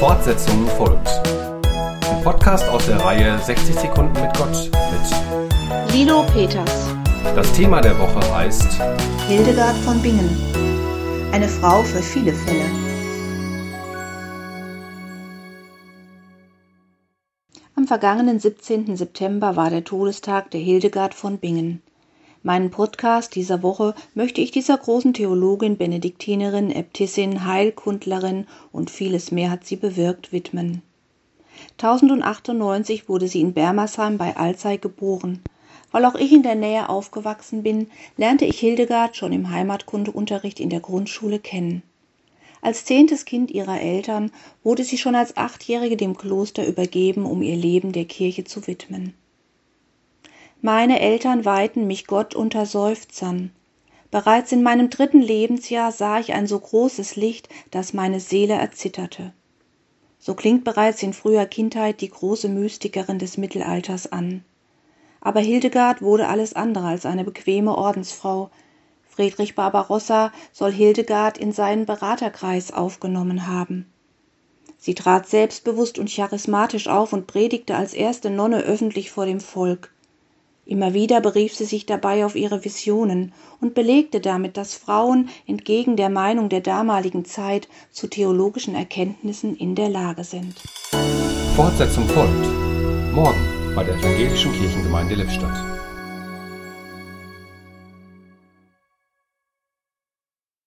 Fortsetzung folgt. Ein Podcast aus der Reihe 60 Sekunden mit Gott mit Lilo Peters. Das Thema der Woche heißt Hildegard von Bingen. Eine Frau für viele Fälle. Am vergangenen 17. September war der Todestag der Hildegard von Bingen. Meinen Podcast dieser Woche möchte ich dieser großen Theologin, Benediktinerin, Äbtissin, Heilkundlerin und vieles mehr hat sie bewirkt widmen. 1098 wurde sie in Bermersheim bei Alzey geboren. Weil auch ich in der Nähe aufgewachsen bin, lernte ich Hildegard schon im Heimatkundeunterricht in der Grundschule kennen. Als zehntes Kind ihrer Eltern wurde sie schon als Achtjährige dem Kloster übergeben, um ihr Leben der Kirche zu widmen. Meine Eltern weihten mich Gott unter Seufzern. Bereits in meinem dritten Lebensjahr sah ich ein so großes Licht, dass meine Seele erzitterte. So klingt bereits in früher Kindheit die große Mystikerin des Mittelalters an. Aber Hildegard wurde alles andere als eine bequeme Ordensfrau. Friedrich Barbarossa soll Hildegard in seinen Beraterkreis aufgenommen haben. Sie trat selbstbewusst und charismatisch auf und predigte als erste Nonne öffentlich vor dem Volk. Immer wieder berief sie sich dabei auf ihre Visionen und belegte damit, dass Frauen entgegen der Meinung der damaligen Zeit zu theologischen Erkenntnissen in der Lage sind. Fortsetzung folgt. Morgen bei der Evangelischen Kirchengemeinde Lippstadt.